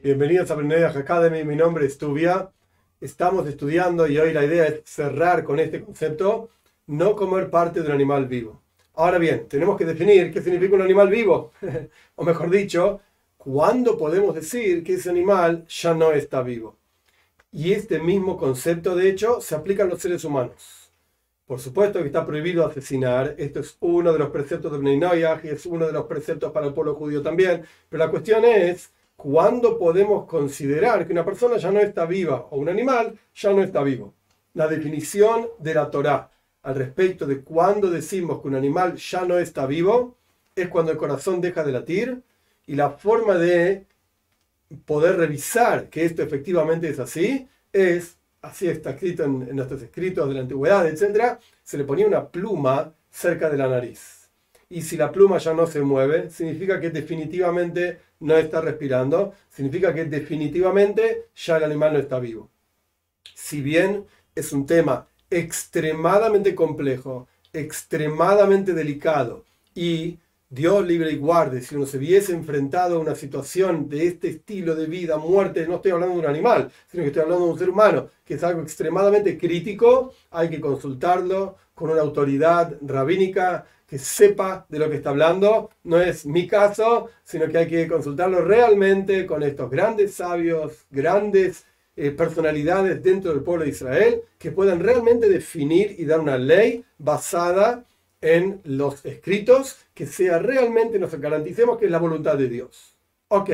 Bienvenidos a Brenedach Academy, mi nombre es Tubia. Estamos estudiando y hoy la idea es cerrar con este concepto, no comer parte de un animal vivo. Ahora bien, tenemos que definir qué significa un animal vivo, o mejor dicho, cuándo podemos decir que ese animal ya no está vivo. Y este mismo concepto, de hecho, se aplica a los seres humanos. Por supuesto que está prohibido asesinar, esto es uno de los preceptos de Bnei y es uno de los preceptos para el pueblo judío también, pero la cuestión es ¿cuándo podemos considerar que una persona ya no está viva o un animal ya no está vivo? La definición de la Torá al respecto de cuándo decimos que un animal ya no está vivo es cuando el corazón deja de latir y la forma de poder revisar que esto efectivamente es así es, así está escrito en, nuestros escritos de la antigüedad, etc., se le ponía una pluma cerca de la nariz y si la pluma ya no se mueve, significa que definitivamente no está respirando, significa que definitivamente ya el animal no está vivo. Si bien es un tema extremadamente complejo, extremadamente delicado y Dios libre y guarde, si uno se viese enfrentado a una situación de este estilo de vida, muerte, no estoy hablando de un animal, sino que estoy hablando de un ser humano, que es algo extremadamente crítico, hay que consultarlo con una autoridad rabínica que sepa de lo que está hablando. No es mi caso, sino que hay que consultarlo realmente con estos grandes sabios, grandes eh, personalidades dentro del pueblo de Israel, que puedan realmente definir y dar una ley basada en los escritos, que sea realmente, nos garanticemos que es la voluntad de Dios. Ok,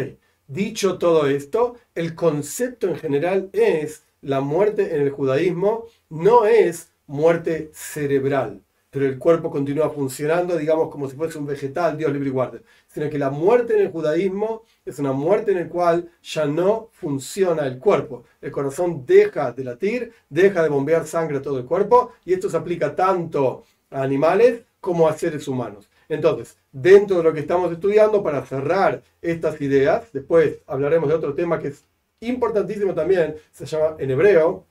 dicho todo esto, el concepto en general es la muerte en el judaísmo, no es muerte cerebral pero el cuerpo continúa funcionando, digamos, como si fuese un vegetal, Dios libre y guarde. Sino que la muerte en el judaísmo es una muerte en la cual ya no funciona el cuerpo. El corazón deja de latir, deja de bombear sangre a todo el cuerpo, y esto se aplica tanto a animales como a seres humanos. Entonces, dentro de lo que estamos estudiando, para cerrar estas ideas, después hablaremos de otro tema que es importantísimo también, se llama en hebreo,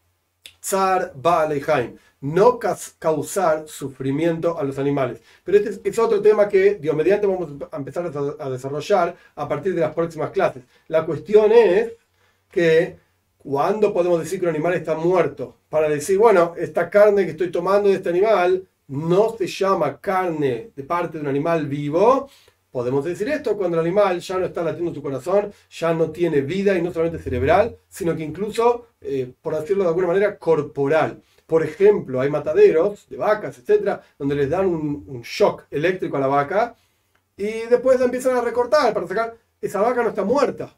Tsar Baalehaim no causar sufrimiento a los animales. Pero este es, otro tema que, Dios mediante, vamos a empezar a, desarrollar a partir de las próximas clases. La cuestión es que, ¿cuándo podemos decir que un animal está muerto? Para decir, bueno, esta carne que estoy tomando de este animal no se llama carne de parte de un animal vivo. Podemos decir esto cuando el animal ya no está latiendo su corazón, ya no tiene vida y no solamente cerebral, sino que incluso, eh, por decirlo de alguna manera, corporal. Por ejemplo, hay mataderos de vacas, etcétera, donde les dan un, shock eléctrico a la vaca y después la empiezan a recortar para sacar. Esa vaca no está muerta.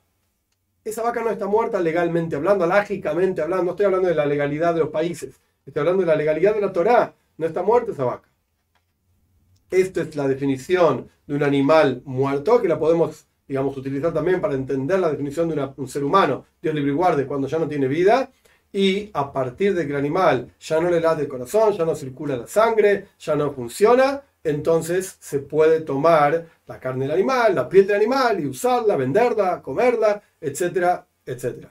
Esa vaca no está muerta legalmente hablando, lógicamente hablando. No estoy hablando de la legalidad de los países. Estoy hablando de la legalidad de la Torá. No está muerta esa vaca. Esta es la definición de un animal muerto que la podemos, digamos, utilizar también para entender la definición de un ser humano. Dios libre y cuando ya no tiene vida y a partir de que el animal ya no le late el corazón, ya no circula la sangre, ya no funciona, entonces se puede tomar la carne del animal, la piel del animal y usarla, venderla, comerla, etcétera, etcétera.